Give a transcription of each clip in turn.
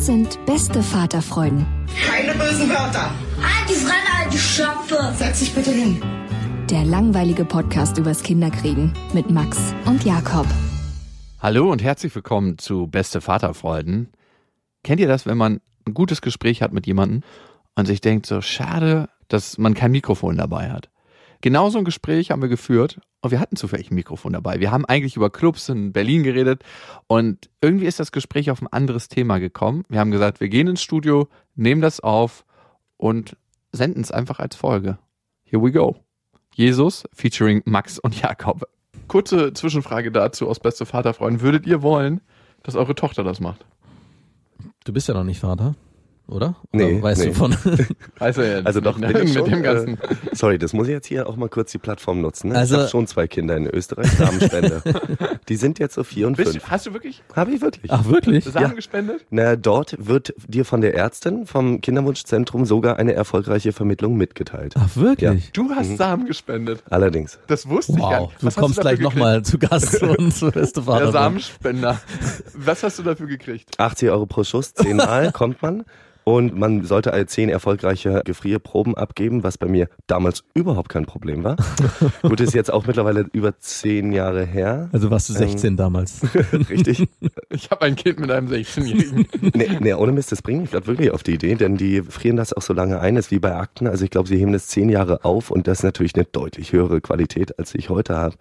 Das sind beste Vaterfreuden. Keine bösen Wörter. Die Fremde, alte Schöpfe! Setz dich bitte hin. Der langweilige Podcast übers Kinderkriegen mit Max und Jakob. Hallo und herzlich willkommen zu Beste Vaterfreuden. Kennt ihr das, wenn man ein gutes Gespräch hat mit jemandem und sich denkt, so schade, dass man kein Mikrofon dabei hat? Genau so ein Gespräch haben wir geführt und wir hatten zufällig ein Mikrofon dabei. Wir haben eigentlich über Clubs in Berlin geredet und irgendwie ist das Gespräch auf ein anderes Thema gekommen. Wir haben gesagt, wir gehen ins Studio, nehmen das auf und senden es einfach als Folge. Here we go. Jesus featuring Max und Jakob. Kurze Zwischenfrage dazu aus Beste Vaterfreuden. Würdet ihr wollen, dass eure Tochter das macht? Du bist ja noch nicht Vater, oder? Nee, Oder weißt nee. du von. Weiß er jetzt Also doch bin ich mit schon, dem ganzen. Äh, sorry, das muss ich jetzt hier auch mal kurz die Plattform nutzen. Ne? Also- ich habe schon zwei Kinder in Österreich, Samenspende. die sind jetzt so vier und Bist, fünf. hast du wirklich Habe ich wirklich. Ach, wirklich? Samen Ja. gespendet? Na, dort wird dir von der Ärztin vom Kinderwunschzentrum sogar eine erfolgreiche Vermittlung mitgeteilt. Ach, wirklich? Du hast Samen gespendet. Allerdings. Das wusste ich gar Wow. nicht. Du Was hast kommst dafür gleich nochmal zu Gast zu uns, zu beste? Vater. Der Samenspender. Was hast du dafür gekriegt? 80 Euro pro Schuss, zehnmal kommt man. Und man sollte alle zehn erfolgreiche Gefrierproben abgeben, was bei mir damals überhaupt kein Problem war. Gut, ist jetzt auch mittlerweile über zehn Jahre her. Also warst du 16 damals. Richtig. Ich habe ein Kind mit einem 16-Jährigen. Nee, nee, ohne Mist, das bringt mich gerade wirklich auf die Idee, denn die frieren das auch so lange ein, ist wie bei Akten. Also ich glaube, sie heben das zehn Jahre auf und das ist natürlich eine deutlich höhere Qualität, als ich heute habe.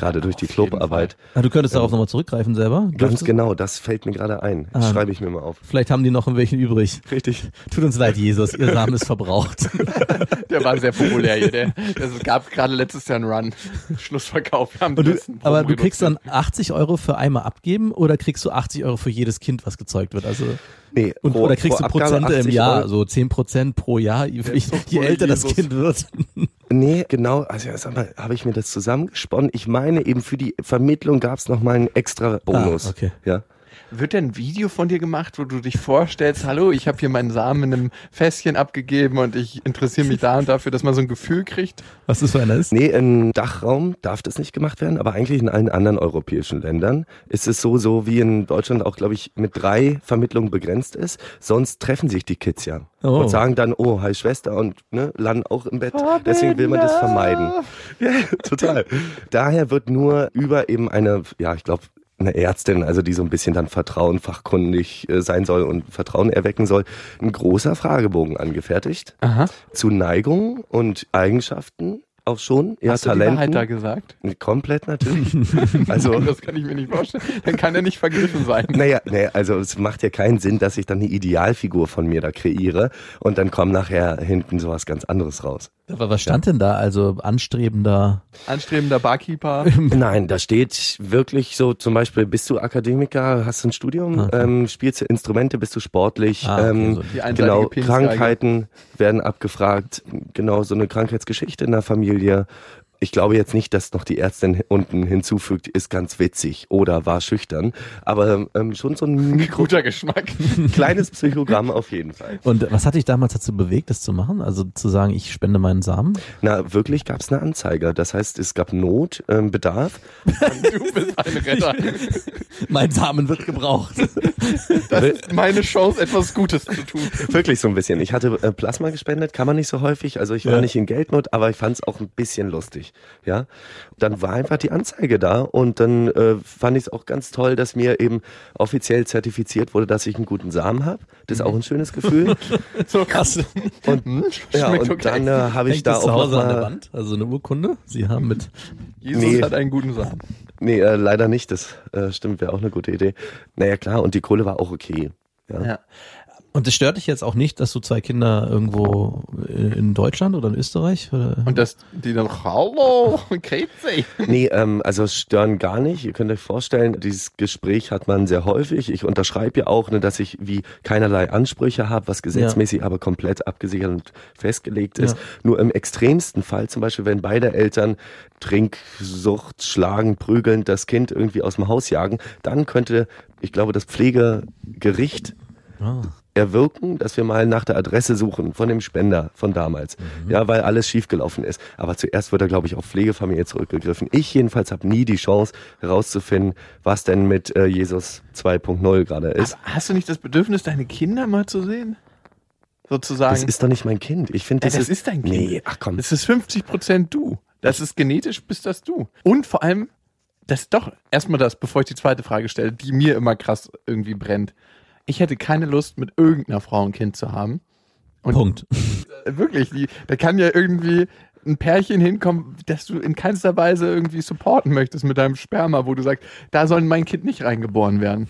Gerade durch die Clubarbeit. Ah, du könntest darauf nochmal zurückgreifen selber. Ganz genau, das fällt mir gerade ein. Das Ah. schreibe ich mir mal auf. Vielleicht haben die noch ein welchen übrig. Richtig. Tut uns leid, Jesus, ihr Samen ist verbraucht. Der war sehr populär hier. Der, es gab gerade letztes Jahr einen Run. Schlussverkauf. Wir haben du, aber du kriegst dann reduziert. 80 Euro für einmal abgeben oder kriegst du 80 Euro für jedes Kind, was gezeugt wird? Also Nee, und, pro- oder kriegst du Prozente im 80 Jahr, Euro. so 10 Prozent pro Jahr, je, je, älter das Jesus. Kind wird. Nee, genau. Also sag mal, habe ich mir das zusammengesponnen? Ich meine, eben für die Vermittlung gab es nochmal einen extra Bonus. Ah, okay. Ja. Wird denn ein Video von dir gemacht, wo du dich vorstellst, hallo, ich habe hier meinen Samen in einem Fässchen abgegeben und ich interessiere mich da und dafür, dass man so ein Gefühl kriegt? Was das für einer ist? Nee, im Dachraum darf das nicht gemacht werden, aber eigentlich in allen anderen europäischen Ländern ist es so, so wie in Deutschland auch, glaube ich, mit drei Vermittlungen begrenzt ist. Sonst treffen sich die Kids ja Oh. und sagen dann, oh, hi Schwester und ne, landen auch im Bett. Deswegen will man das vermeiden. Ja, total. Daher wird nur über eben eine, ja, ich glaube, eine Ärztin, also die so ein bisschen dann Vertrauen fachkundig äh, sein soll und Vertrauen erwecken soll, ein großer Fragebogen angefertigt Aha. zu Neigungen und Eigenschaften auch schon, ja, Hast du die Wahrheit Talenten. da gesagt? Komplett natürlich. Also, Das kann ich mir nicht vorstellen. Dann kann er nicht vergriffen sein. naja, naja, also es macht ja keinen Sinn, dass ich dann eine Idealfigur von mir da kreiere und dann kommt nachher hinten sowas ganz anderes raus. Aber was stand denn da? Also anstrebender. Anstrebender Barkeeper. Nein, da steht wirklich so zum Beispiel, bist du Akademiker, hast du ein Studium, Okay. ähm, spielst du Instrumente, bist du sportlich, Ah, okay, ähm, so genau. Krankheiten werden abgefragt, genau, so eine Krankheitsgeschichte in der Familie. Ich glaube jetzt nicht, dass noch die Ärztin unten hinzufügt, ist ganz witzig oder war schüchtern, aber ähm, schon so ein Mikro Guter Geschmack. kleines Psychogramm auf jeden Fall. Und was hat dich damals dazu bewegt, das zu machen? Also zu sagen, ich spende meinen Samen? Na, wirklich gab es eine Anzeige. Das heißt, es gab Not, ähm, Bedarf. Du bist ein Retter. mein Samen wird gebraucht. Das ist meine Chance, etwas Gutes zu tun. Wirklich so ein bisschen. Ich hatte äh, Plasma gespendet, kann man nicht so häufig. Also ich war Ja. nicht in Geldnot, aber ich fand es auch ein bisschen lustig. Nicht. Ja, dann war einfach die Anzeige da und dann äh, fand ich es auch ganz toll, dass mir eben offiziell zertifiziert wurde, dass ich einen guten Samen habe. Das ist auch ein schönes Gefühl. So krass. Und, ja, Schmeckt und okay. dann äh, habe ich Hängt da das auch zu noch Hause an der mal, Wand? Also eine Urkunde? Sie haben mit. Jesus Nee. hat einen guten Samen. Nee, äh, leider nicht. Das äh, stimmt, wäre auch eine gute Idee. Naja, klar, und die Kohle war auch okay. Ja. Ja. Und es stört dich jetzt auch nicht, dass du zwei Kinder irgendwo in in Deutschland oder in Österreich? Oder? Und dass die dann, hallo, Krebsi. Nee, ähm, also es stören gar nicht. Ihr könnt euch vorstellen, dieses Gespräch hat man sehr häufig. Ich unterschreibe ja auch, ne, dass ich wie keinerlei Ansprüche habe, was gesetzmäßig aber komplett abgesichert und festgelegt ist. Ja. Nur im extremsten Fall, zum Beispiel, wenn beide Eltern Trinksucht, Schlagen, Prügeln, das Kind irgendwie aus dem Haus jagen, dann könnte, ich glaube, das Pflegegericht Ah. Erwirken, dass wir mal nach der Adresse suchen von dem Spender von damals. Ja, weil alles schiefgelaufen ist. Aber zuerst wird er, glaube ich, auf Pflegefamilie zurückgegriffen. Ich jedenfalls habe nie die Chance herauszufinden, was denn mit äh, Jesus 2.0 gerade ist. Aber hast du nicht das Bedürfnis, deine Kinder mal zu sehen? Sozusagen. Das ist doch nicht mein Kind. Ich finde, Ja, das, das ist dein Kind. Nee, ach komm. Das ist 50 Prozent du. Das ist genetisch, bist das du. Und vor allem, das ist doch erstmal das, bevor ich die zweite Frage stelle, die mir immer krass irgendwie brennt. Ich hätte keine Lust, mit irgendeiner Frau ein Kind zu haben. Und Punkt. Wirklich, die, da kann ja irgendwie ein Pärchen hinkommen, das du in keinster Weise irgendwie supporten möchtest mit deinem Sperma, wo du sagst, da soll mein Kind nicht reingeboren werden.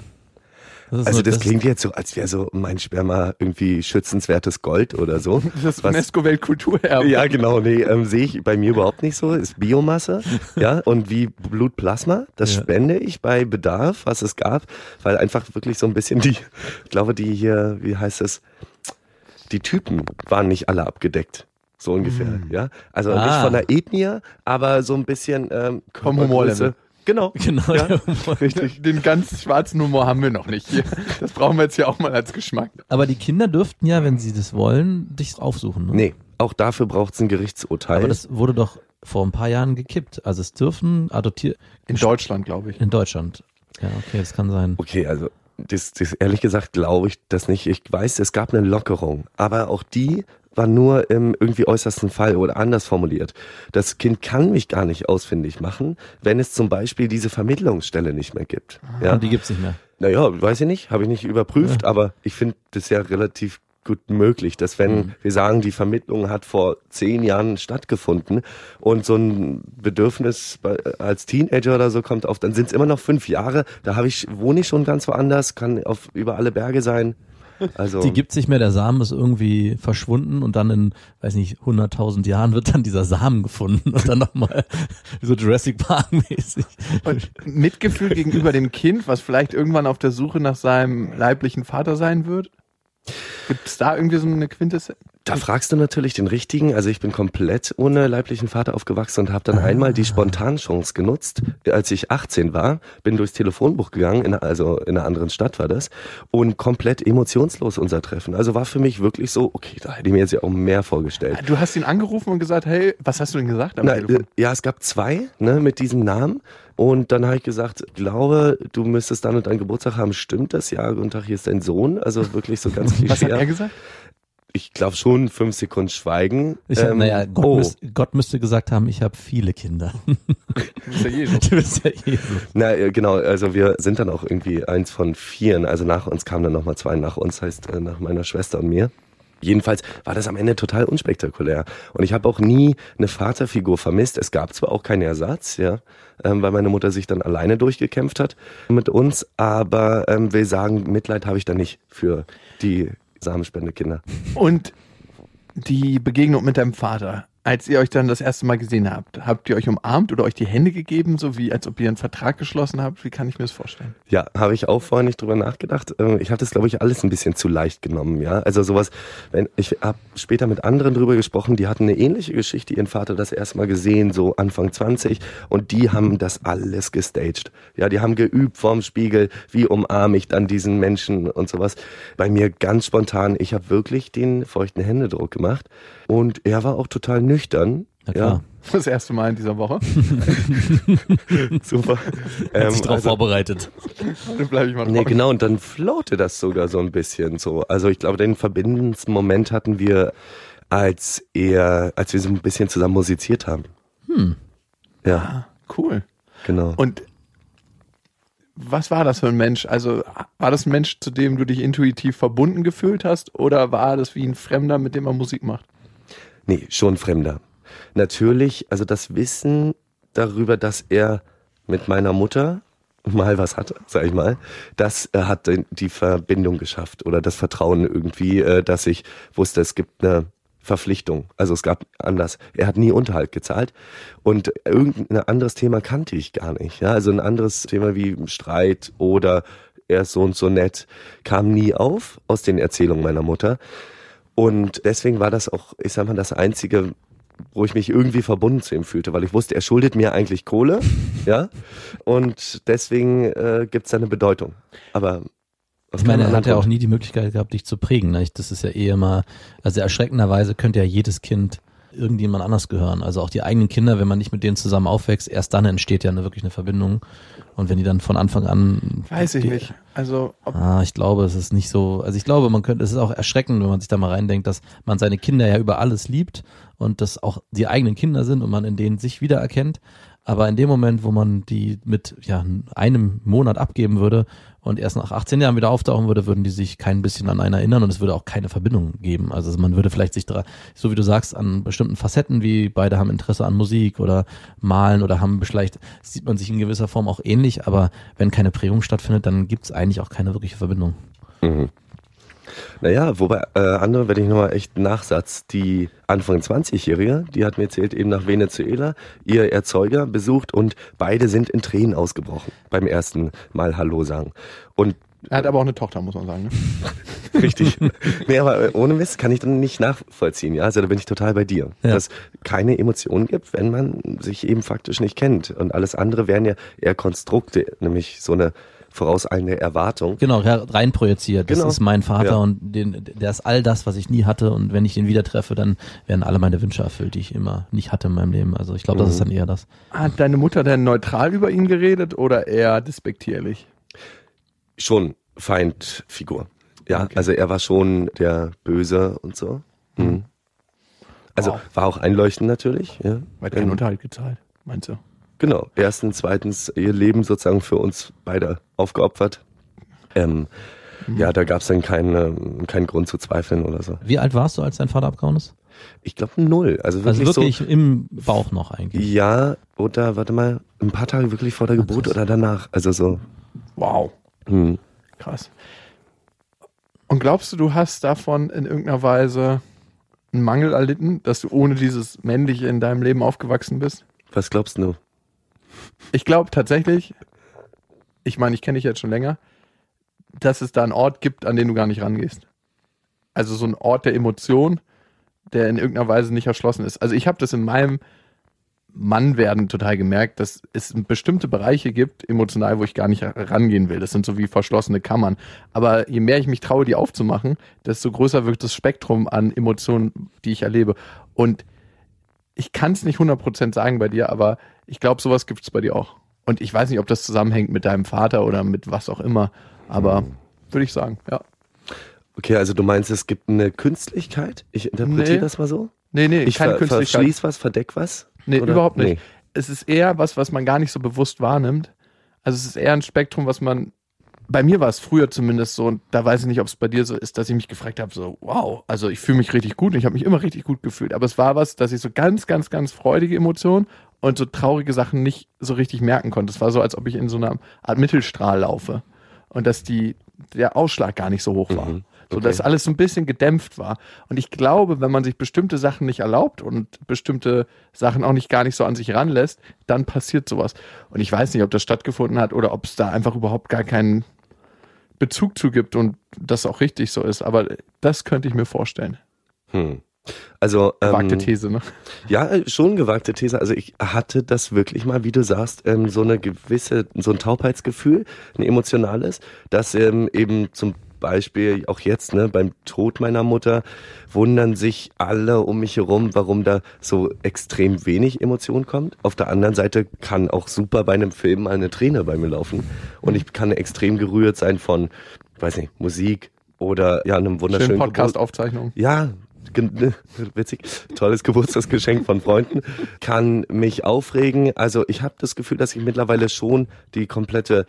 Das Also nur- das klingt jetzt so, als wäre so mein Sperma irgendwie schützenswertes Gold oder so. Das UNESCO-Weltkulturerbe. Ja, genau, nee, ähm, sehe ich bei mir überhaupt nicht so. Ist Biomasse, ja, und wie Blutplasma, das Ja. spende ich bei Bedarf, was es gab, weil einfach wirklich so ein bisschen die, ich glaube, die hier, wie heißt es, die Typen waren nicht alle abgedeckt. So ungefähr, ja. Also nicht Ah. von der Ethnie, aber so ein bisschen ähm, Vom Körpergröße. Humorlevel. Genau. Genau, Ja, richtig. Den ganz schwarzen Humor haben wir noch nicht hier. Das brauchen wir jetzt ja auch mal als Geschmack. Aber die Kinder dürften ja, wenn sie das wollen, dich aufsuchen. Ne? Nee, auch dafür braucht es ein Gerichtsurteil. Aber das wurde doch vor ein paar Jahren gekippt. Also es dürfen adoptiert In Deutschland, glaube ich. in Deutschland. Ja, okay, das kann sein. Okay, also das, das ehrlich gesagt glaube ich das nicht. Ich weiß, es gab eine Lockerung, aber auch die war nur im irgendwie äußersten Fall oder anders formuliert. Das Kind kann mich gar nicht ausfindig machen, wenn es zum Beispiel diese Vermittlungsstelle nicht mehr gibt. Ja, Und die gibt's nicht mehr. naja, weiß ich nicht, habe ich nicht überprüft, aber ich finde das ja relativ gut möglich, dass wenn wir sagen, die Vermittlung hat vor zehn Jahren stattgefunden und so ein Bedürfnis als Teenager oder so kommt auf, dann sind es immer noch fünf Jahre. Da habe ich wohne ich schon ganz woanders, kann auf über alle Berge sein. Also Die gibt's nicht mehr, der Samen ist irgendwie verschwunden und dann in, weiß nicht, 100.000 Jahren wird dann dieser Samen gefunden und dann nochmal so Jurassic Park mäßig. Und Mitgefühl gegenüber dem Kind, was vielleicht irgendwann auf der Suche nach seinem leiblichen Vater sein wird? Gibt es da irgendwie so eine Quintessenz? Da fragst du natürlich den richtigen. Also ich bin komplett ohne leiblichen Vater aufgewachsen und habe dann einmal die Spontanchance genutzt, als ich 18 war, bin durchs Telefonbuch gegangen, in, also in einer anderen Stadt war das, und komplett emotionslos unser Treffen. Also war für mich wirklich so, okay, da hätte ich mir jetzt ja auch mehr vorgestellt. Du hast ihn angerufen und gesagt, hey, was hast du denn gesagt am Na, Telefon? äh, ja, es gab zwei ne, mit diesem Namen. Und dann habe ich gesagt, glaube, du müsstest dann und deinen Geburtstag haben. Stimmt das? Ja, guten Tag, hier ist dein Sohn. Also wirklich so ganz Was hat er klischee. gesagt? Ich glaube schon fünf Sekunden Schweigen. Ich hab, Ähm, naja, Gott, oh. müsst, Gott müsste gesagt haben, ich habe viele Kinder. Das ist ja Jesus. du bist ja Jesus. Na, genau, also wir sind dann auch irgendwie eins von vieren. Also nach uns kamen dann nochmal zwei nach uns, heißt äh, nach meiner Schwester und mir. Jedenfalls war das am Ende total unspektakulär. Und ich habe auch nie eine Vaterfigur vermisst. Es gab zwar auch keinen Ersatz, ja, ähm, weil meine Mutter sich dann alleine durchgekämpft hat mit uns, aber ähm, will sagen, Mitleid habe ich da nicht für die Samenspendekinder. Und die Begegnung mit deinem Vater, als ihr euch dann das erste Mal gesehen habt, habt ihr euch umarmt oder euch die Hände gegeben, so wie als ob ihr einen Vertrag geschlossen habt? Wie kann ich mir das vorstellen? Ja, habe ich auch vorher nicht drüber nachgedacht. Ähm, Ich hatte es, glaube ich, alles ein bisschen zu leicht genommen, ja. Also sowas, wenn ich habe später mit anderen drüber gesprochen, die hatten eine ähnliche Geschichte, ihren Vater das erste Mal gesehen, so Anfang 20, und die haben das alles gestaged. Ja, die haben geübt vorm Spiegel, wie umarme ich dann diesen Menschen und sowas. Bei mir ganz spontan, ich habe wirklich den feuchten Händedruck gemacht und er war auch total nüchtern. Na klar. Das erste Mal in dieser Woche. Ja, super. Hat Ähm, sich darauf also- vorbereitet. Dann bleibe ich mal Nee, drauf. genau, und dann floate das sogar so ein bisschen so. Also ich glaube, den verbindendsten Moment hatten wir, als er, als wir so ein bisschen zusammen musiziert haben. Hm. Ja, Ah, cool. genau. Und was war das für ein Mensch? Also war das ein Mensch, zu dem du dich intuitiv verbunden gefühlt hast oder war das wie ein Fremder, mit dem man Musik macht? Nee, schon Fremder. Natürlich, also das Wissen darüber, dass er mit meiner Mutter mal was hatte, sag ich mal, das äh, hat die Verbindung geschafft oder das Vertrauen irgendwie, äh, dass ich wusste, es gibt eine Verpflichtung. Also es gab anders. Er hat nie Unterhalt gezahlt und irgendein anderes Thema kannte ich gar nicht. Ja, also ein anderes Thema wie Streit oder er ist so und so nett kam nie auf aus den Erzählungen meiner Mutter. Und deswegen war das auch, ich sag mal, das einzige, wo ich mich irgendwie verbunden zu ihm fühlte, weil ich wusste, er schuldet mir eigentlich Kohle, ja, und deswegen äh, gibt's da eine Bedeutung. Aber Ich meine, er hat ja auch nie die Möglichkeit gehabt, dich zu prägen. Ne? Das ist ja eh immer, also erschreckenderweise könnte ja jedes Kind irgendjemand anders gehören. Also auch die eigenen Kinder, wenn man nicht mit denen zusammen aufwächst, erst dann entsteht ja eine wirklich eine Verbindung. Und wenn die dann von Anfang an. Weiß ich die, nicht. Also Ah, ich glaube, es ist nicht so. Also ich glaube, man könnte, es ist auch erschreckend, wenn man sich da mal reindenkt, dass man seine Kinder ja über alles liebt und das auch die eigenen Kinder sind und man in denen sich wiedererkennt. Aber in dem Moment, wo man die mit ja, einem Monat abgeben würde und erst nach 18 Jahren wieder auftauchen würde, würden die sich kein bisschen an einen erinnern und es würde auch keine Verbindung geben. Also man würde vielleicht sich, dra- so wie du sagst, an bestimmten Facetten, wie beide haben Interesse an Musik oder malen oder haben vielleicht, sieht man sich in gewisser Form auch ähnlich, aber wenn keine Prägung stattfindet, dann gibt es eigentlich auch keine wirkliche Verbindung. Mhm. Naja, wobei äh, andere, wenn ich nochmal echt einen Nachsatz, die Anfang 20-Jährige, die hat mir erzählt, eben nach Venezuela ihr Erzeuger besucht und beide sind in Tränen ausgebrochen beim ersten Mal Hallo sagen. Und er hat aber auch eine Tochter, muss man sagen. Ne? Richtig. nee, aber ohne Mist kann ich dann nicht nachvollziehen. Ja, also da bin ich total bei dir. Ja. Dass keine Emotionen gibt, wenn man sich eben faktisch nicht kennt. Und alles andere wären ja eher Konstrukte, nämlich so eine vorauseilende Erwartung. Genau, rein projiziert. Das Genau. ist mein Vater Ja. und den, der ist all das, was ich nie hatte. Und wenn ich den wieder treffe, dann werden alle meine Wünsche erfüllt, die ich immer nicht hatte in meinem Leben. Also ich glaube, das Mhm. ist dann eher das. Hat deine Mutter denn neutral über ihn geredet oder eher despektierlich? Schon Feindfigur. Ja, Okay. also er war schon der Böse und so. Mhm. Also Wow. war auch einleuchtend natürlich. Ja. Weil kein Ähm, Unterhalt gezahlt, meinst du? Genau. Erstens, zweitens, ihr Leben sozusagen für uns beide aufgeopfert. Ähm, Mhm. Ja, da gab es dann keinen keinen Grund zu zweifeln oder so. Wie alt warst du, als dein Vater abgehauen ist? Ich glaube null. Also wirklich, Also wirklich im Bauch noch so. eigentlich. Ja, oder warte mal, ein paar Tage wirklich vor der Geburt krass. oder danach. Also so. Wow, Hm. krass. Und glaubst du, du hast davon in irgendeiner Weise einen Mangel erlitten, dass du ohne dieses Männliche in deinem Leben aufgewachsen bist? Was glaubst du? Ich glaube tatsächlich, ich meine, ich kenne dich jetzt schon länger, dass es da einen Ort gibt, an den du gar nicht rangehst. Also so ein Ort der Emotion, der in irgendeiner Weise nicht erschlossen ist. Also ich habe das in meinem Mannwerden total gemerkt, dass es bestimmte Bereiche gibt, emotional, wo ich gar nicht rangehen will. Das sind so wie verschlossene Kammern. Aber je mehr ich mich traue, die aufzumachen, desto größer wird das Spektrum an Emotionen, die ich erlebe. Und ich kann es nicht 100% sagen bei dir, aber ich glaube, sowas gibt es bei dir auch. Und ich weiß nicht, ob das zusammenhängt mit deinem Vater oder mit was auch immer, aber würde ich sagen, ja. Okay, also du meinst, es gibt eine Künstlichkeit? Ich interpretiere Nee. das mal so? Nee, nee, Ich keine ver Künstlichkeit. verschließ was, verdeck was? Nee, Oder? überhaupt nicht. Nee. Es ist eher was, was man gar nicht so bewusst wahrnimmt. Also es ist eher ein Spektrum, was man. Bei mir war es früher zumindest so, und da weiß ich nicht, ob es bei dir so ist, dass ich mich gefragt habe, so, wow, also ich fühle mich richtig gut und ich habe mich immer richtig gut gefühlt. Aber es war was, dass ich so ganz, ganz, ganz freudige Emotionen und so traurige Sachen nicht so richtig merken konnte. Es war so, als ob ich in so einer Art Mittelstrahl laufe und dass die, der Ausschlag gar nicht so hoch war. Mhm. So Okay. dass alles so ein bisschen gedämpft war. Und ich glaube, wenn man sich bestimmte Sachen nicht erlaubt und bestimmte Sachen auch nicht gar nicht so an sich ranlässt, dann passiert sowas. Und ich weiß nicht, ob das stattgefunden hat oder ob es da einfach überhaupt gar keinen Bezug zu gibt und das auch richtig so ist. Aber das könnte ich mir vorstellen. Hm. Also Gewagte ähm, These, ne? Ja, äh, schon gewagte These. Also ich hatte das wirklich mal, wie du sagst, ähm, so eine gewisse, so ein Taubheitsgefühl, ein emotionales, dass ähm, eben zum Beispiel auch jetzt, ne, beim Tod meiner Mutter, wundern sich alle um mich herum, warum da so extrem wenig Emotion kommt. Auf der anderen Seite kann auch super bei einem Film eine Träne bei mir laufen. Und ich kann extrem gerührt sein von, weiß nicht, Musik oder ja, einem wunderschönen. Podcast-Aufzeichnung. Ja, ne, Witzig, tolles Geburtstagsgeschenk von Freunden, kann mich aufregen. Also ich habe das Gefühl, dass ich mittlerweile schon die komplette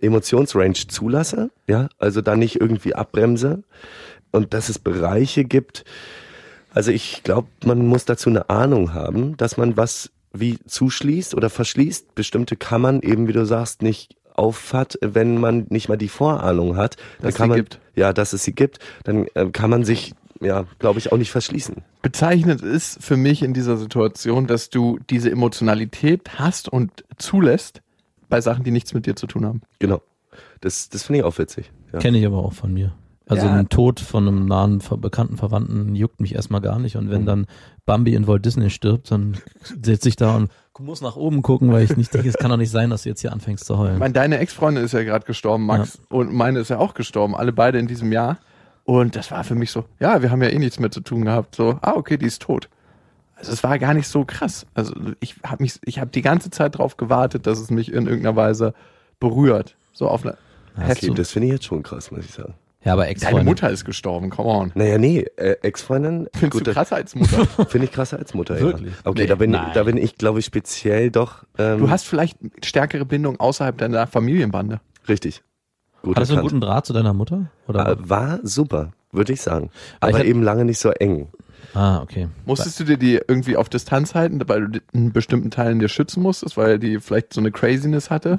Emotionsrange zulasse, ja, also da nicht irgendwie abbremse und dass es Bereiche gibt. Also ich glaube, man muss dazu eine Ahnung haben, dass man was wie zuschließt oder verschließt. Bestimmte kann man eben, wie du sagst, nicht auffat, wenn man nicht mal die Vorahnung hat. Dann Dass kann sie man, gibt. Ja, dass es sie gibt. Dann äh, kann man sich, ja, glaube ich, auch nicht verschließen. Bezeichnend ist für mich in dieser Situation, dass du diese Emotionalität hast und zulässt bei Sachen, die nichts mit dir zu tun haben. Genau. Das, das finde ich auch witzig. Ja. Kenne ich aber auch von mir. Also Ja. ein Tod von einem nahen, bekannten Verwandten juckt mich erstmal gar nicht. Und wenn Mhm. dann Bambi in Walt Disney stirbt, dann sitze ich da und muss nach oben gucken, weil ich nicht denke, es kann doch nicht sein, dass du jetzt hier anfängst zu heulen. Ich meine, deine Ex-Freundin ist ja gerade gestorben, Max, und meine ist ja auch gestorben, alle beide in diesem Jahr. Und das war für mich so, ja, wir haben ja eh nichts mehr zu tun gehabt. So, ah, okay, die ist tot. Also es war gar nicht so krass. Also ich habe mich, ich habe die ganze Zeit darauf gewartet, dass es mich in irgendeiner Weise berührt. So auf eine Okay, heftige. das finde ich jetzt schon krass, muss ich sagen. ja, aber Deine Ex-Freundin. Mutter ist gestorben, come on. Naja, nee, äh, Ex-Freundin. Findest gut, du krasser als Mutter? Finde ich krasser als Mutter, Wirklich? ja. Okay, Nee, da bin, nein. da bin ich, glaube ich, speziell doch. Ähm, Du hast vielleicht stärkere Bindung außerhalb deiner Familienbande. Richtig. Gut Hattest du einen guten Draht zu deiner Mutter? Oder? Äh, War super, würde ich sagen. Aber ich Aber hab- eben lange nicht so eng. Ah, okay. Musstest du dir die irgendwie auf Distanz halten, weil du in bestimmten Teilen dir schützen musstest, weil die vielleicht so eine Craziness hatte?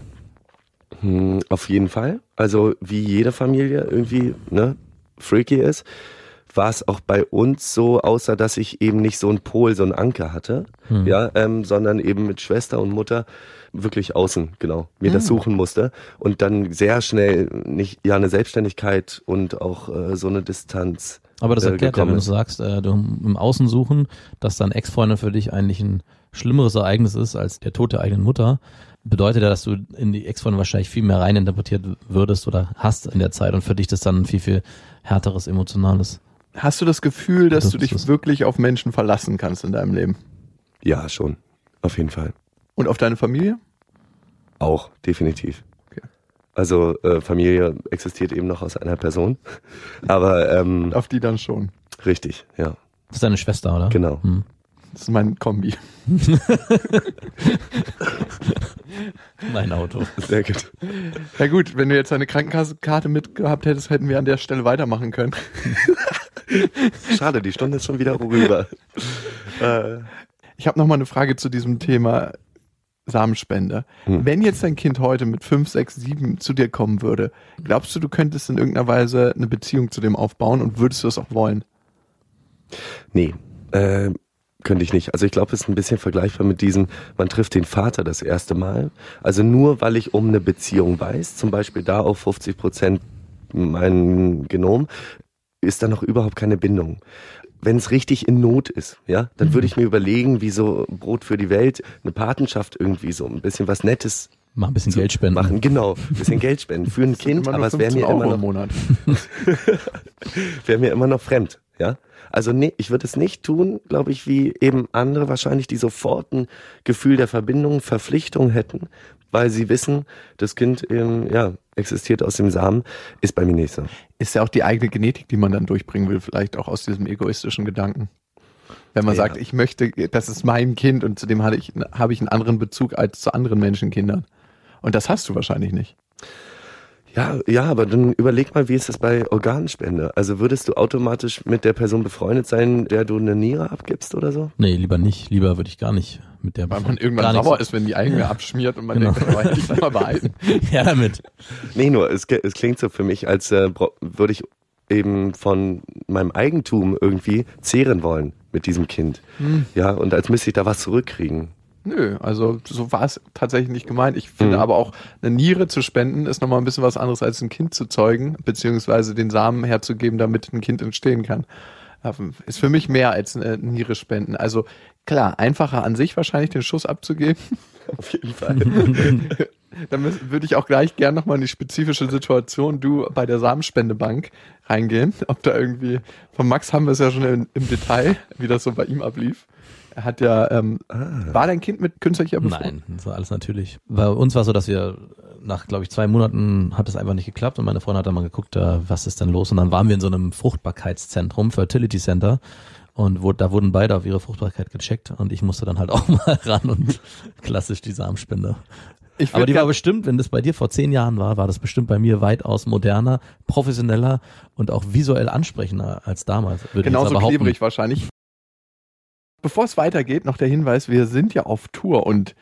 Hm, auf jeden Fall. Also wie jede Familie irgendwie ne, freaky ist, war es auch bei uns so, außer dass ich eben nicht so einen Pol, so einen Anker hatte, Hm. ja, ähm, sondern eben mit Schwester und Mutter wirklich außen, genau, mir das suchen musste und dann sehr schnell nicht ja eine Selbstständigkeit und auch äh, so eine Distanz. Aber das äh, erklärt ja, wenn du ist. sagst, äh, du im Außen suchen, dass dein Ex-Freundin für dich eigentlich ein schlimmeres Ereignis ist als der Tod der eigenen Mutter, bedeutet ja, dass du in die Ex-Freundin wahrscheinlich viel mehr reininterpretiert würdest oder hast in der Zeit und für dich das dann ein viel, viel härteres, emotionales. Hast du das Gefühl, dass Das du ist dich es. wirklich auf Menschen verlassen kannst in deinem Leben? Ja, schon, auf jeden Fall. Und auf deine Familie? Auch, definitiv. Also äh, Familie existiert eben noch aus einer Person, aber ähm, Auf die dann schon. richtig, ja, Das ist deine Schwester, oder? genau. Hm. Das ist mein Kombi. Mein Auto. Sehr gut. Ja gut, wenn du jetzt eine Krankenkassenkarte mitgehabt hättest, hätten wir an der Stelle weitermachen können. Schade, die Stunde ist schon wieder rüber. äh, Ich habe noch mal eine Frage zu diesem Thema Samenspende. Hm. Wenn jetzt dein Kind heute mit 5, 6, 7 zu dir kommen würde, glaubst du, du könntest in irgendeiner Weise eine Beziehung zu dem aufbauen und würdest du das auch wollen? nee, äh, könnte ich nicht. Also ich glaube, es ist ein bisschen vergleichbar mit diesem, man trifft den Vater das erste Mal. Also nur weil ich um eine Beziehung weiß, zum Beispiel da auf 50 Prozent mein Genom, ist da noch überhaupt keine Bindung. Wenn es richtig in Not ist, ja, dann würde ich mir überlegen, wie so Brot für die Welt, eine Patenschaft irgendwie so, ein bisschen was Nettes Mach ein bisschen Geld spenden. machen. Genau, ein bisschen Geld spenden für ein Kind, aber es wäre 15 mir immer im noch Monat. wäre mir immer noch fremd, ja. Also nee, ich würde es nicht tun, glaube ich, wie eben andere wahrscheinlich, die sofort ein Gefühl der Verbindung, Verpflichtung hätten, weil sie wissen, das Kind ähm, ja existiert aus dem Samen, ist bei mir nicht so. Ist ja auch die eigene Genetik, die man dann durchbringen will, vielleicht auch aus diesem egoistischen Gedanken. Wenn man Ja. sagt, ich möchte, das ist mein Kind und zu dem habe ich, habe ich einen anderen Bezug als zu anderen Menschenkindern. Und das hast du wahrscheinlich nicht. Ja, ja, aber dann überleg mal, wie ist das bei Organspende? Also würdest du automatisch mit der Person befreundet sein, der du eine Niere abgibst oder so? Nee, lieber nicht. Lieber würde ich gar nicht mit der Weil man irgendwann sauer ist, wenn die eigene abschmiert und man Genau. denkt, wollte ich mal behalten. Ja, damit. Nee, nur, es, es klingt so für mich, als äh, würde ich eben von meinem Eigentum irgendwie zehren wollen mit diesem Kind. Ja, und als müsste ich da was zurückkriegen. Nö, also so war es tatsächlich nicht gemeint. Ich finde Mhm. aber auch, eine Niere zu spenden ist nochmal ein bisschen was anderes als ein Kind zu zeugen, beziehungsweise den Samen herzugeben, damit ein Kind entstehen kann. Ähm, Ist für mich mehr als eine Niere spenden. Also klar, einfacher an sich wahrscheinlich den Schuss abzugeben. Auf jeden Fall. Dann würde ich auch gleich gern nochmal in die spezifische Situation, du bei der Samenspendebank reingehen. Ob da irgendwie, von Max haben wir es ja schon im, im Detail, wie das so bei ihm ablief. Er hat ja, ähm, war dein Kind mit künstlicher Befruchtung? Nein, das war alles natürlich. Bei uns war es so, dass wir nach, glaube ich, zwei Monaten hat es einfach nicht geklappt und meine Freundin hat dann mal geguckt, äh, was ist denn los? Und dann waren wir in so einem Fruchtbarkeitszentrum, Fertility Center. Und wo, da wurden beide auf ihre Fruchtbarkeit gecheckt und ich musste dann halt auch mal ran und klassisch die Samenspende. Ich Aber die war bestimmt, wenn das bei dir vor zehn Jahren war, war das bestimmt bei mir weitaus moderner, professioneller und auch visuell ansprechender als damals. Würde genauso behaupten. klebrig wahrscheinlich. Bevor es weitergeht, noch der Hinweis, wir sind ja auf Tour und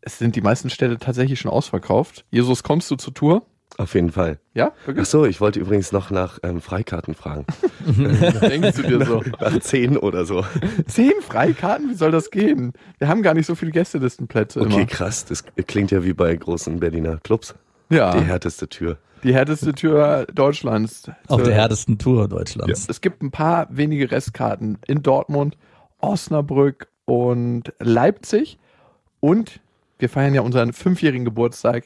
es sind die meisten Städte tatsächlich schon ausverkauft. Jesus, kommst du zur Tour? Auf jeden Fall. Ja, Ach wirklich? so, ich wollte übrigens noch nach ähm, Freikarten fragen. Denkst du dir so? Nach zehn oder so. Zehn Freikarten? Wie soll das gehen? Wir haben gar nicht so viele Gästelistenplätze Okay, immer. krass. Das klingt ja wie bei großen Berliner Clubs. Ja, Die härteste Tür. die härteste Tür Deutschlands. Auf der härtesten Tour Deutschlands. Es gibt ein paar wenige Restkarten in Dortmund, Osnabrück und Leipzig. Und wir feiern ja unseren fünfjährigen Geburtstag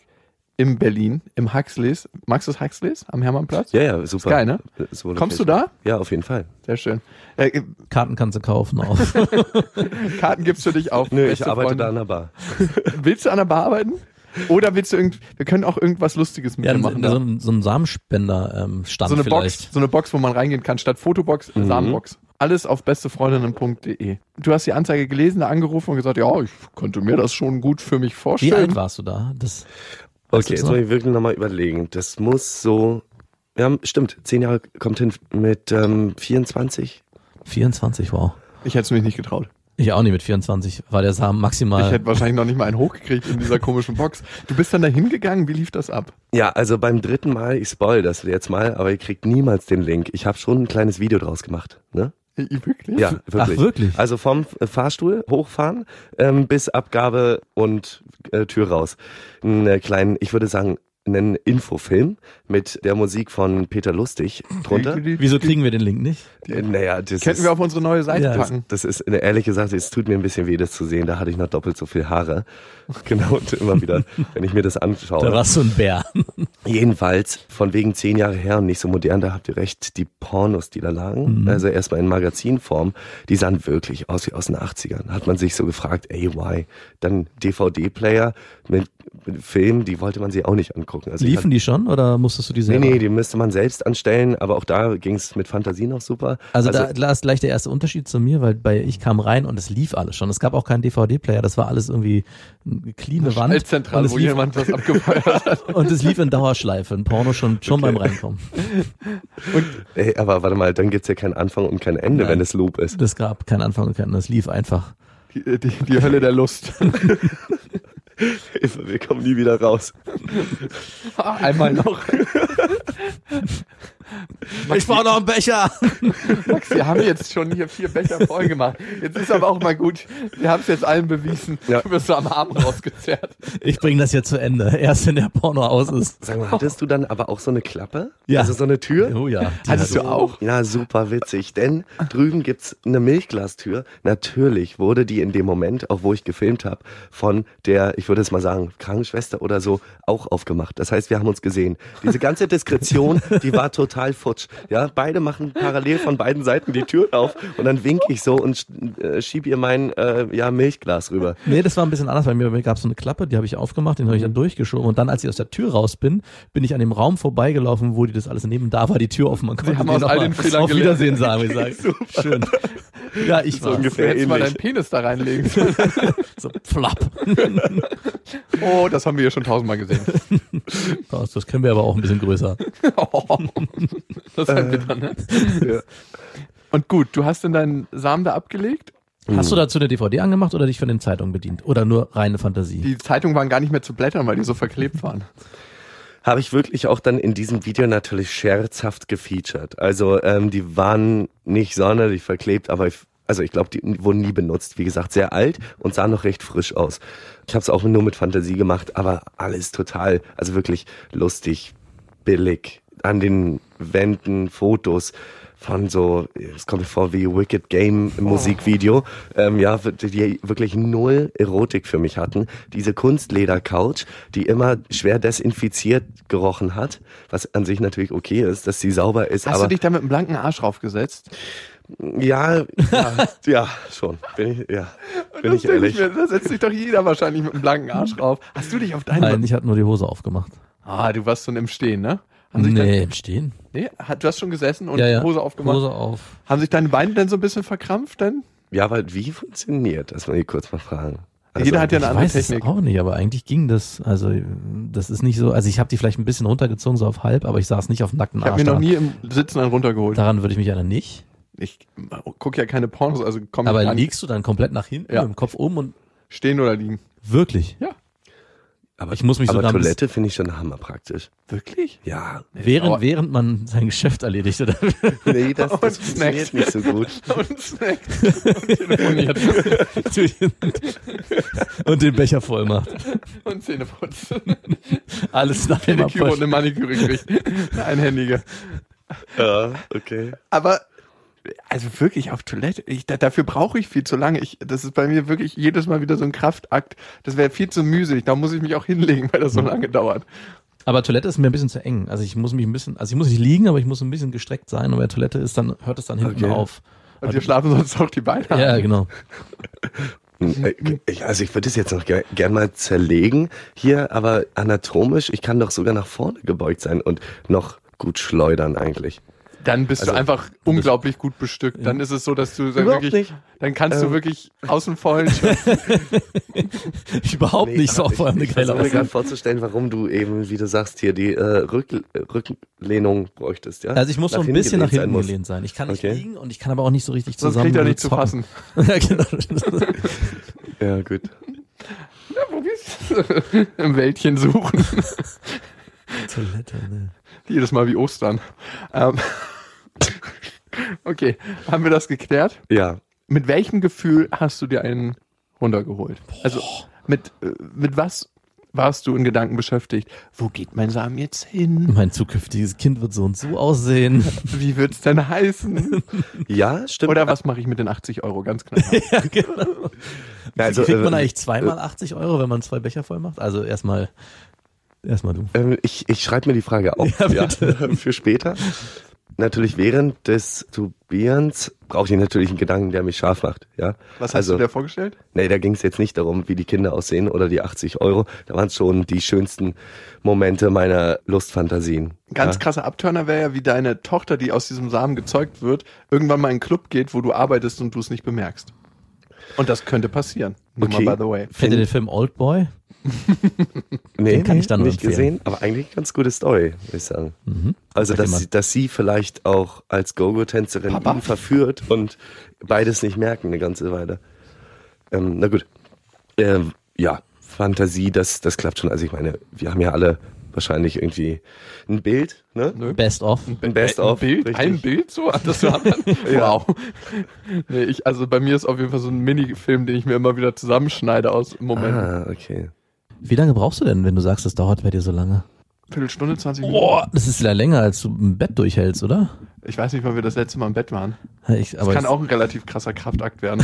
in Berlin, im Huxleys. Magst du das Huxleys am Hermannplatz? Ja, ja, super. geil, ne? So Kommst du da? Ja, auf jeden Fall. Sehr schön. Äh, Karten kannst du kaufen auch. Karten gibt's für dich auf. Nö, ich arbeite Freunde. da an der Bar. Willst du an der Bar arbeiten? Oder willst du irgend, wir können auch irgendwas Lustiges mit ja, dir machen. so, ein- so ein Samenspender-Stand so eine vielleicht. Box, so eine Box, wo man reingehen kann, statt Fotobox, Mhm. Samenbox. Alles auf bestefreundinnen.de. Du hast die Anzeige gelesen, da angerufen und gesagt, ja, ich könnte mir das schon gut für mich Wie vorstellen. alt warst du da? Das, Okay, jetzt muss ich wirklich nochmal überlegen. Das muss so, ja, stimmt, zehn Jahre kommt hin mit ähm, 24. 24, wow. Ich hätte es mich nicht getraut. Ich auch nicht mit 24, war der Samen Ich maximal. hätte wahrscheinlich noch nicht mal einen hochgekriegt in dieser komischen Box. Du bist dann da hingegangen, wie lief das ab? Ja, also beim dritten Mal, ich spoil das jetzt mal, aber ihr kriegt niemals den Link. Ich habe schon ein kleines Video draus gemacht. Ne? Wirklich? Ja, wirklich. Ach, wirklich? Also vom Fahrstuhl hochfahren ähm, bis Abgabe und äh, Tür raus. Einen äh, kleinen, ich würde sagen, einen Infofilm mit der Musik von Peter Lustig drunter. Wieso kriegen wir den Link nicht? Naja, das Könnten ist, wir auf unsere neue Seite Ja. packen. das ist eine ehrliche Sache, es tut mir ein bisschen weh, das zu sehen. Da hatte ich noch doppelt so viel Haare. Genau, und immer wieder, wenn ich mir das anschaue. Da warst du ein Bär. Jedenfalls, von wegen zehn Jahre her und nicht so modern, da habt ihr recht, die Pornos, die da lagen, Mhm. also erstmal in Magazinform, die sahen wirklich aus wie aus den 80ern. Hat man sich so gefragt, ey, why? Dann DVD-Player mit, mit Filmen, die wollte man sich auch nicht angucken. Also ich Liefen die schon oder musstest du die Nee, selber? nee, die müsste man selbst anstellen, aber auch da ging es mit Fantasie noch super. Also, da, da ist gleich der erste Unterschied zu mir, weil bei ich kam rein und es lief alles schon. Es gab auch keinen DVD-Player, das war alles irgendwie eine cleane Wand. und Schnellzentrale, es wo lief, jemand was abgefeuert hat. und es lief in Dauerschleife, ein Porno schon, schon beim Reinkommen. ey, aber warte mal, dann gibt's ja keinen Anfang und kein Ende, Nein. wenn es Loop ist. Das gab keinen Anfang und kein Ende, es lief einfach. Die, die, die Hölle der Lust. Wir kommen nie wieder raus. Einmal noch. Ich brauche noch einen Becher! Max, wir haben jetzt schon hier vier Becher voll gemacht. Jetzt ist aber auch mal gut. Wir haben es jetzt allen bewiesen. Ja. Du wirst so am Arm rausgezerrt. Ich bringe das jetzt zu Ende, erst wenn der Porno aus ist. Sag mal, hattest du dann aber auch so eine Klappe? Ja. Also so eine Tür? Oh ja. Hattest hat- du auch? Ja, super witzig, denn drüben gibt's eine Milchglastür. Natürlich wurde die in dem Moment, auch wo ich gefilmt habe, von der, ich würde es mal sagen, Krankenschwester oder so, auch aufgemacht. Das heißt, wir haben uns gesehen. Diese ganze Diskretion, die war total futsch. Ja, beide machen parallel von beiden Seiten die Tür auf und dann wink ich so und äh, schieb ihr mein äh, ja, Milchglas rüber. Nee, das war ein bisschen anders. Bei mir gab es so eine Klappe, die habe ich aufgemacht, den habe ich dann durchgeschoben. Und dann, als ich aus der Tür raus bin, bin ich an dem Raum vorbeigelaufen, wo die das alles nehmen. Da war die Tür offen. Man konnte haben denen aus noch all den Fehlern Auf. Wiedersehen sagen, wir sagen. Schön. Ja, ich So war ungefähr. Du hättest mal ähnlich. deinen Penis da reinlegen. so flapp. Oh, das haben wir ja schon tausendmal gesehen. Das, das können wir aber auch ein bisschen größer. Das ist halt bitter, ne? Ja. Und gut, du hast dann deinen Samen da abgelegt. Hast du dazu eine DVD angemacht oder dich von den Zeitungen bedient? Oder nur reine Fantasie? Die Zeitungen waren gar nicht mehr zu blättern, weil die so verklebt waren. Habe ich wirklich auch dann in diesem Video natürlich scherzhaft gefeatured. Also ähm, die waren nicht sonderlich verklebt, aber ich, also ich glaube, die wurden nie benutzt. Wie gesagt, sehr alt und sahen noch recht frisch aus. Ich habe es auch nur mit Fantasie gemacht, aber alles total, also wirklich lustig, billig. An den Wänden Fotos von so, es kommt mir vor wie Wicked Game Musikvideo, ähm, ja, die wirklich null Erotik für mich hatten. Diese Kunstleder-Couch, die immer schwer desinfiziert gerochen hat, was an sich natürlich okay ist, dass sie sauber ist, Hast aber du dich da mit einem blanken Arsch raufgesetzt? Ja, ja, ja, schon. Bin ich, ja, bin ich ehrlich. Mir, da setzt sich doch jeder wahrscheinlich mit einem blanken Arsch drauf. Hast du dich auf deinen... Nein, ich hatte nur die Hose aufgemacht. Ah, du warst schon im Stehen, ne? Haben sich Nee, im Stehen. Nee, hat, du hast schon gesessen und ja, ja. Hose aufgemacht. Hose auf. Haben sich deine Beine denn so ein bisschen verkrampft denn? Ja, aber wie funktioniert das? Mal hier kurz mal fragen. Also, Jeder hat ja eine Ich andere weiß Technik. es auch nicht, aber eigentlich ging das. Also das ist nicht so. Also ich habe die vielleicht ein bisschen runtergezogen, so auf halb, aber ich saß nicht auf dem nackten Ich habe Arsch. mir noch daran, nie im Sitzen einen runtergeholt. daran würde ich mich erinnern nicht. Ich gucke ja keine Pornos, also komm Aber ich gar nicht. liegst du dann komplett nach hinten, Ja. mit dem Kopf oben und Stehen oder liegen. wirklich? Ja. Aber ich muss mich aber sogar ein Toilette finde ich schon hammerpraktisch. Wirklich? Ja. Während, aber- während man sein Geschäft erledigt oder Nee, das, das funktioniert nicht so gut. Und snackt. Und telefoniert. und den Becher voll macht. und Zähne putzen. Alles nach dem Pediküre und eine Maniküre kriegt. Einhändige. Ja, okay. Aber also wirklich auf Toilette, ich, da, dafür brauche ich viel zu lange. Ich, das ist bei mir wirklich jedes Mal wieder so ein Kraftakt. Das wäre viel zu mühselig. Da muss ich mich auch hinlegen, weil das so lange dauert. Aber Toilette ist mir ein bisschen zu eng. Also ich muss mich ein bisschen, also ich muss nicht liegen, aber ich muss ein bisschen gestreckt sein. Und bei Toilette ist dann, hört es dann hinten Okay. auf. Und wir schlafen sonst auch die Beine. Ja, an. genau. Äh, Ich, also ich würde es jetzt noch ger gern mal zerlegen hier, aber anatomisch, ich kann doch sogar nach vorne gebeugt sein und noch gut schleudern eigentlich. Dann bist Also- du einfach unglaublich gut bestückt. Dann ist es so, dass du dann Überhaupt wirklich, nicht. dann kannst du Ähm. wirklich aus dem Vollen schöpfen. Überhaupt nicht so allem eine ich, ich versuche mir gerade vorzustellen, warum du eben, wie du sagst, hier die äh, Rück, Rücklehnung bräuchtest, ja? Also ich muss so ein bisschen nach hinten gelehnt sein. Ich kann nicht Okay. liegen und ich kann aber auch nicht so richtig Sonst zusammen. kriegt er nicht zu fassen. ja, genau. Ja, gut. Ja, du? Im Wäldchen suchen. Toilette, ne. Jedes Mal wie Ostern. Ähm, okay, haben wir das geklärt? Ja, Mit welchem Gefühl hast du dir einen runtergeholt? Also mit, äh, mit was warst du in Gedanken beschäftigt? Wo geht mein Samen jetzt hin? Mein zukünftiges Kind wird so und so aussehen. Wie wird's denn heißen? ja, stimmt. Oder was mache ich mit den 80 Euro? Ganz klar. ja, genau. Also, Kriegt man äh, eigentlich zweimal 80 Euro, wenn man zwei Becher voll macht? Also erstmal, erstmal du. Ähm, ich ich schreibe mir die Frage auf Ja, ja, für später. Natürlich während des Tubierens brauche ich natürlich einen Gedanken, der mich scharf macht. Ja? Was hast also, du dir vorgestellt? Nee, da ging es jetzt nicht darum, wie die Kinder aussehen oder die 80 Euro. Da waren es schon die schönsten Momente meiner Lustfantasien. Ganz ja? krasser Abturner wäre ja, wie deine Tochter, die aus diesem Samen gezeugt wird, irgendwann mal in einen Club geht, wo du arbeitest und du es nicht bemerkst. Und das könnte passieren. Nur Okay. mal by the way. Kennt ihr den Film Old Boy? Nee, Den kann ich dann nicht empfehlen. gesehen, aber eigentlich ganz gute Story, würde ich sagen. Mhm. Also, dass sie, dass sie vielleicht auch als Go-Go-Tänzerin ihn verführt und beides nicht merken eine ganze Weile. Ähm, na gut. Ähm, ja, Fantasie, das, das klappt schon. Also ich meine, wir haben ja alle wahrscheinlich irgendwie ein Bild, ne? Nö. Best of. Ein Best-of. Ein Bild? richtig. Ein Bild so? Das wir haben? Ja. Wow. Nee, ich, also bei mir ist auf jeden Fall so ein Minifilm, den ich mir immer wieder zusammenschneide aus Momenten. Ah, okay. Wie lange brauchst du denn, wenn du sagst, das dauert bei dir so lange? Viertelstunde, 20 Minuten. Boah, das ist ja länger, als du im Bett durchhältst, oder? Ich weiß nicht, wann wir das letzte Mal im Bett waren. Ich, Das kann auch ein relativ krasser Kraftakt werden.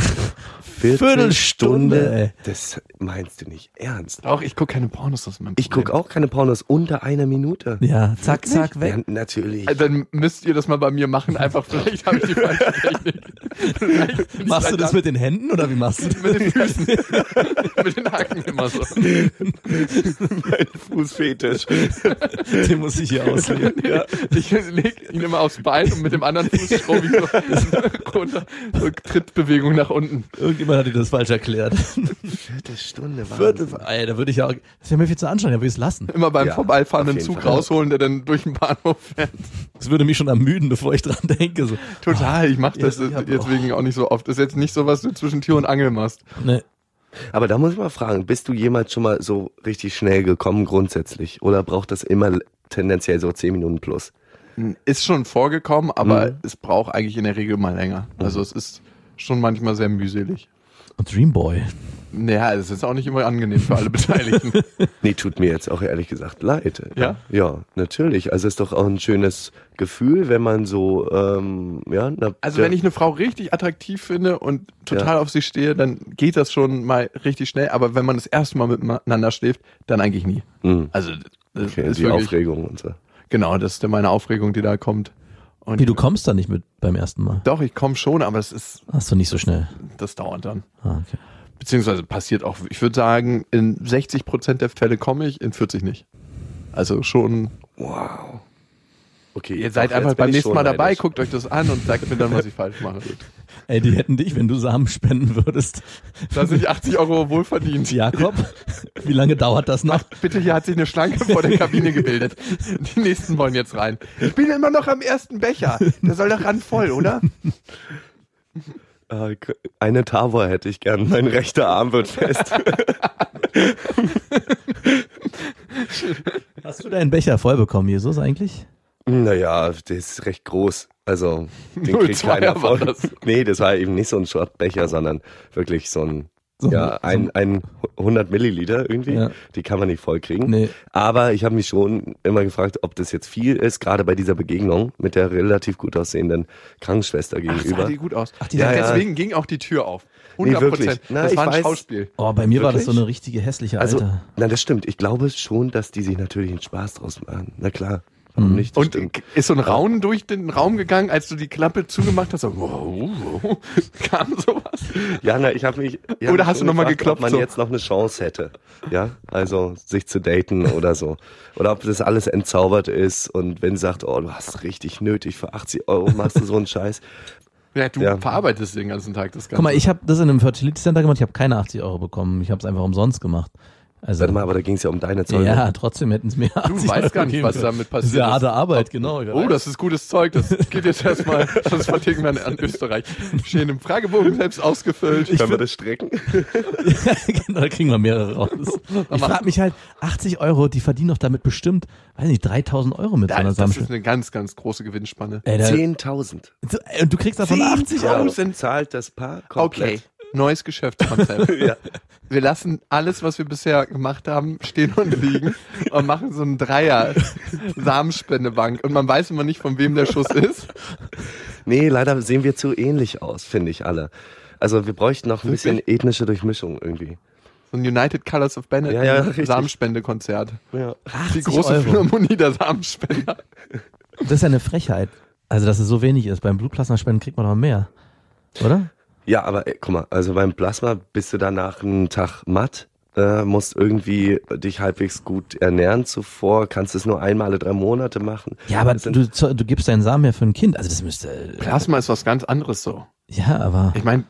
Viertelstunde, ey. Das meinst du nicht ernst? Auch ich gucke keine Pornos, das ist mein Ich gucke auch keine Pornos unter einer Minute. Ja, zack, zack, weg. Ja, natürlich. Also Dann müsst ihr das mal bei mir machen. Einfach, vielleicht habe ich die falsche Technik. Machst du das verdammt- mit den Händen oder wie machst du das? mit den Füßen? mit den Haken immer so. mein Fußfetisch. Den muss ich hier auslegen. Ja. Ich leg ihn immer aufs Bein und mit dem anderen Fuß schraube ich so runter. So Trittbewegung nach unten. Irgendjemand hat dir das falsch erklärt. Viertelstunde, Viertel, ey, da würde ich ja, auch- das wäre mir viel zu anstrengend, da würde ich es lassen. Immer beim Ja, vorbeifahrenden Zug Fall. rausholen, der dann durch den Bahnhof fährt. Das würde mich schon ermüden, bevor ich dran denke. So. Total, ich mache das Ja, ich hab- jetzt wegen auch nicht so oft. Das ist jetzt nicht so, was du zwischen Tür und Angel machst. Ne. Aber da muss ich mal fragen, bist du jemals schon mal so richtig schnell gekommen grundsätzlich? Oder braucht das immer tendenziell so 10 Minuten plus? Ist schon vorgekommen, aber Mhm. es braucht eigentlich in der Regel mal länger. Also es ist schon manchmal sehr mühselig. Und Dreamboy. Naja, es ist auch nicht immer angenehm für alle Beteiligten. Nee, tut mir jetzt auch ehrlich gesagt leid. Ja? Ja, natürlich. Also ist doch auch ein schönes Gefühl, wenn man so, ähm, ja. Na, Also wenn ich eine Frau richtig attraktiv finde und total Ja. auf sie stehe, dann geht das schon mal richtig schnell. Aber wenn man das erste Mal miteinander schläft, dann eigentlich nie. Mhm. Also das Okay, ist die wirklich, Aufregung und so. Genau, das ist dann meine Aufregung, die da kommt. Und Wie, du kommst da nicht mit beim ersten Mal? Doch, ich komme schon, aber es ist, Hast du nicht so schnell. das dauert dann. Ah, okay. Beziehungsweise passiert auch, ich würde sagen, in 60 Prozent der Fälle komme ich, in 40 nicht. Also schon, Wow. Okay, ihr seid einfach beim nächsten Mal dabei, neidisch. guckt euch das an und sagt mir dann, was ich falsch mache. Ey, die hätten dich, wenn du Samen spenden würdest. Da sind die 80 Euro wohlverdient. Jakob, wie lange dauert das noch? Bitte, hier hat sich eine Schlange vor der Kabine gebildet. Die nächsten wollen jetzt rein. Ich bin immer noch am ersten Becher. Der soll doch ran voll, oder? Äh, Eine Tavor hätte ich gern. Mein rechter Arm wird fest. Hast du deinen Becher voll bekommen, Jesus, eigentlich? Naja, der ist recht groß. Also, den kriegt 02er keiner war voll. das. Nee, das war eben nicht so ein Shortbecher, sondern wirklich so ein, So, ja, ein, ein 100 Milliliter irgendwie. Ja. Die kann man nicht voll kriegen. Nee. Aber ich habe mich schon immer gefragt, ob das jetzt viel ist, gerade bei dieser Begegnung mit der relativ gut aussehenden Krankenschwester Ach, sah gegenüber. die gut aus. die ja, deswegen ging auch die Tür auf. Nee, 100 wirklich. Prozent. Na, Das ich war ein weiß- Schauspiel. Oh, bei mir war das so Wirklich? eine richtige hässliche Also, Alter. na, das stimmt. Ich glaube schon, dass die sich natürlich einen Spaß draus machen. Na klar. Warum Mhm. nicht? Das Und stimmt. ist so ein Raunen durch den Raum gegangen, als du die Klappe zugemacht hast? So, wow, wow, kam sowas? Ja, na, ich habe mich. ich hab Oder mich hast du noch mal gefragt, geklopft, Ob man so? jetzt noch eine Chance hätte. Ja, also sich zu daten oder so. Oder ob das alles entzaubert ist und wenn sie sagt, oh, du hast richtig nötig, für 80 Euro machst du so einen Scheiß. Ja, du Ja. verarbeitest den ganzen Tag das Ganze. Guck mal, ich habe das in einem Fertility Center gemacht, ich habe keine 80 Euro bekommen. Ich habe es einfach umsonst gemacht. Also, Warte mal, aber da ging es ja um deine Zoll. ja, trotzdem hätten es mir 80 weißt gar nicht, was damit Das ist passiert ja ist. harte Arbeit, genau. Oh, das ist gutes Zeug. Das geht jetzt erstmal, das verticken wir an Österreich. Stehen im Fragebogen selbst ausgefüllt. Können wir das strecken? genau, da kriegen wir mehrere raus. Ich frage mich halt, 80 Euro, die verdienen doch damit bestimmt, weiß nicht, 3000 Euro mit so Ja, einer das ist eine ganz, ganz große Gewinnspanne. Ey, da, 10.000. so, ey, und du kriegst davon 80 Euro Euro. sind- zahlt das Paar Okay, komplett. Neues Geschäftskonzept. Ja. Wir lassen alles, was wir bisher gemacht haben, stehen und liegen und machen so einen Dreier Samenspendebank. Und man weiß immer nicht, von wem der Schuss ist. Nee, leider sehen wir zu ähnlich aus, finde ich alle. Also wir bräuchten noch ein bisschen ethnische Durchmischung irgendwie. So ein United Colors of Bennett Ja, ja. Samenspendekonzert. Ja. Die 80 große Euro. Philharmonie der Samenspender. Das ist ja eine Frechheit. Also, dass es so wenig ist. Beim Blutplasmaspenden kriegt man noch mehr. Oder? Ja, aber ey, guck mal, also beim Plasma bist du danach einen Tag matt, äh, musst irgendwie dich halbwegs gut ernähren zuvor, kannst es nur einmal alle drei Monate machen. Ja, aber du, du gibst deinen Samen ja für ein Kind. Also, das müsste. Plasma ist was ganz anderes so. Ja, aber. Ich meine,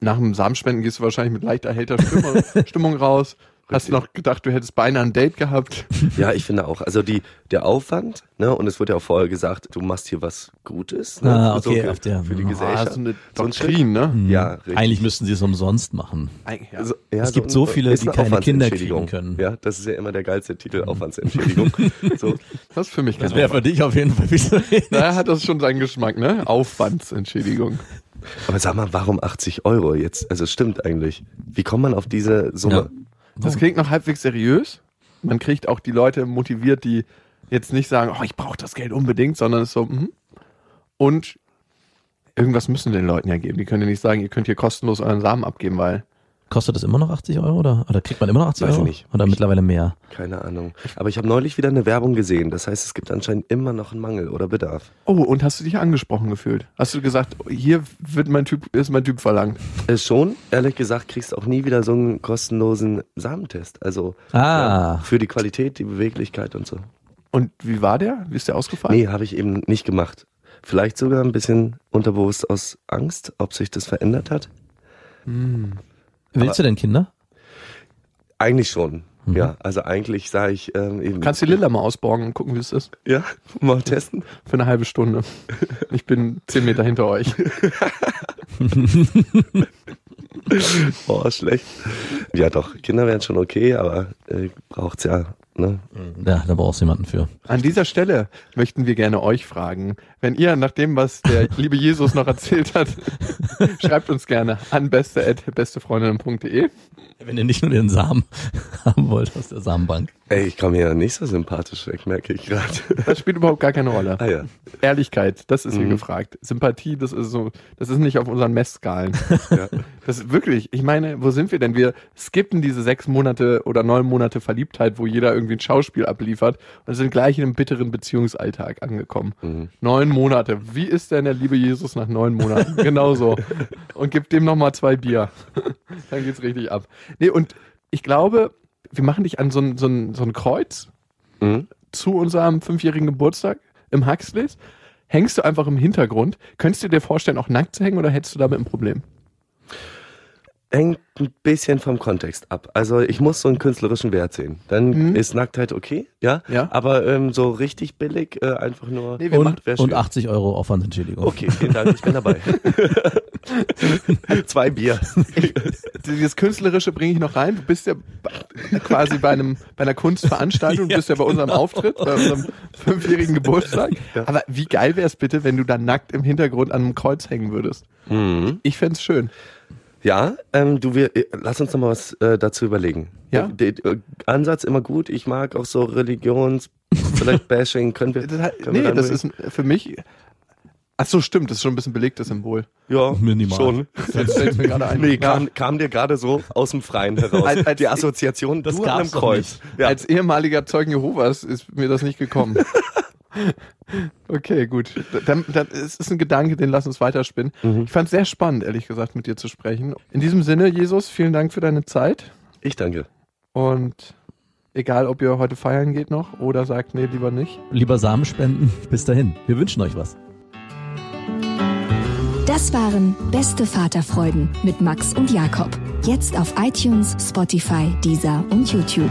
nach dem Samenspenden gehst du wahrscheinlich mit leicht erhellter Stimmung, Stimmung raus. Hast noch gedacht, du hättest beinahe ein Date gehabt. Ja, ich finde auch. Also die, der Aufwand, ne, und es wird ja auch vorher gesagt, du machst hier was Gutes, ne, Ah, für, okay, so, auf der- für die Ah, Gesellschaft. so eine So ein Doktrin, ne? Hm. Ja, richtig. Eigentlich müssten sie es umsonst machen. Ja. Also, ja, Es gibt ein- so viele, die eine keine Kinder kriegen können. Ja, das ist ja immer der geilste Titel, Aufwandsentschädigung. so. Das ist für mich Das wäre für dich auf jeden Fall zu wenig. Daher hat das schon seinen Geschmack, ne? Aufwandsentschädigung. Aber sag mal, warum 80 Euro jetzt? Also es stimmt eigentlich. Wie kommt man auf diese Summe? Das klingt noch halbwegs seriös. Man kriegt auch die Leute motiviert, die jetzt nicht sagen, oh, ich brauche das Geld unbedingt, sondern es ist so, mhm. und irgendwas müssen den Leuten ja geben. Die können ja nicht sagen, ihr könnt hier kostenlos euren Samen abgeben, weil Kostet das immer noch 80 Euro oder, oder kriegt man immer noch 80 Weiß ich Euro? nicht. Oder Ich- mittlerweile mehr? Keine Ahnung. Aber ich habe neulich wieder eine Werbung gesehen. Das heißt, es gibt anscheinend immer noch einen Mangel oder Bedarf. Oh, und hast du dich angesprochen gefühlt? Hast du gesagt, hier wird mein Typ, ist mein Typ verlangt? Äh, schon, ehrlich gesagt, kriegst auch nie wieder so einen kostenlosen Samentest. Also Ah. ja, für die Qualität, die Beweglichkeit und so. Und wie war der? Wie ist der ausgefallen? Nee, habe ich eben nicht gemacht. Vielleicht sogar ein bisschen unterbewusst aus Angst, ob sich das verändert hat. Willst du denn Kinder? Eigentlich schon. Ja, also eigentlich sage ich ähm, eben. Kannst die Lilla mal ausborgen und gucken, wie es ist? ja, mal testen. Für eine halbe Stunde. Ich bin zehn Meter hinter euch. Oh, schlecht. Ja, doch, Kinder wären schon okay, aber äh, braucht's ja. Ne? Ja, da brauchst du jemanden für. An dieser Stelle möchten wir gerne euch fragen, wenn ihr nach dem, was der liebe Jesus noch erzählt hat, schreibt uns gerne an beste@bestefreundinnen.de. Wenn ihr nicht nur den Samen haben wollt aus der Samenbank. Ey, ich komme hier nicht so sympathisch weg, merke ich gerade. Das spielt überhaupt gar keine Rolle. Ah ja. Ehrlichkeit, das ist hier Mhm. gefragt. Sympathie, das ist so, das ist nicht auf unseren Messskalen. ja. Das ist wirklich, ich meine, wo sind wir denn? Wir skippen diese sechs Monate oder neun Monate Verliebtheit, wo jeder irgendwie ein Schauspiel abliefert und sind gleich in einem bitteren Beziehungsalltag angekommen. Mhm. Neun Monate. Wie ist denn der liebe Jesus nach neun Monaten? Genauso. Und gib dem nochmal zwei Bier. Dann geht's richtig ab. Nee, und ich glaube, wir machen dich an so ein, so ein, so ein Kreuz Mhm. zu unserem fünfjährigen Geburtstag im Huxleys. Hängst du einfach im Hintergrund. Könntest du dir vorstellen, auch nackt zu hängen oder hättest du damit ein Problem? Hängt ein bisschen vom Kontext ab. Also ich muss so einen künstlerischen Wert sehen. Dann Mhm. ist Nacktheit okay, ja. Ja. Aber ähm, so richtig billig, äh, einfach nur. Nee, wir Und, wär und schön. 80 Euro Aufwandsentschädigung. Okay, vielen Dank, ich bin dabei. Zwei Bier. Dieses Künstlerische bringe ich noch rein. Du bist ja quasi bei einem bei einer Kunstveranstaltung, du bist ja bei unserem Auftritt, bei unserem fünfjährigen Geburtstag. Aber wie geil wäre es bitte, wenn du da nackt im Hintergrund an einem Kreuz hängen würdest? Mhm. Ich fänd's schön. Ja, ähm, du, wir, äh, lass uns noch mal was äh, dazu überlegen. Ja? Der, der, äh, Ansatz immer gut. Ich mag auch so Religions, vielleicht Bashing. Können wir? Das, hat- können wir nee, dann das ist für mich. Ach so, stimmt, das ist schon ein bisschen belegtes Symbol. ja Minimal. schon. Jetzt fällt's mir gerade ein. Nee, Ja. kam, kam dir gerade so aus dem Freien heraus. Als- als- die Assoziation, Das doch Kreuz. Ja. Als ehemaliger Zeugen Jehovas ist mir das nicht gekommen. Okay, gut. Dann, dann, es ist ein Gedanke, den lass uns weiterspinnen. Mhm. Ich fand es sehr spannend, ehrlich gesagt, mit dir zu sprechen. In diesem Sinne, Jesus, vielen Dank für deine Zeit. Ich danke. Und egal, ob ihr heute feiern geht noch oder sagt, nee, lieber nicht. Lieber Samen spenden. Bis dahin. Wir wünschen euch was. Das waren Beste Vaterfreuden mit Max und Jakob. Jetzt auf iTunes, Spotify, Deezer und YouTube.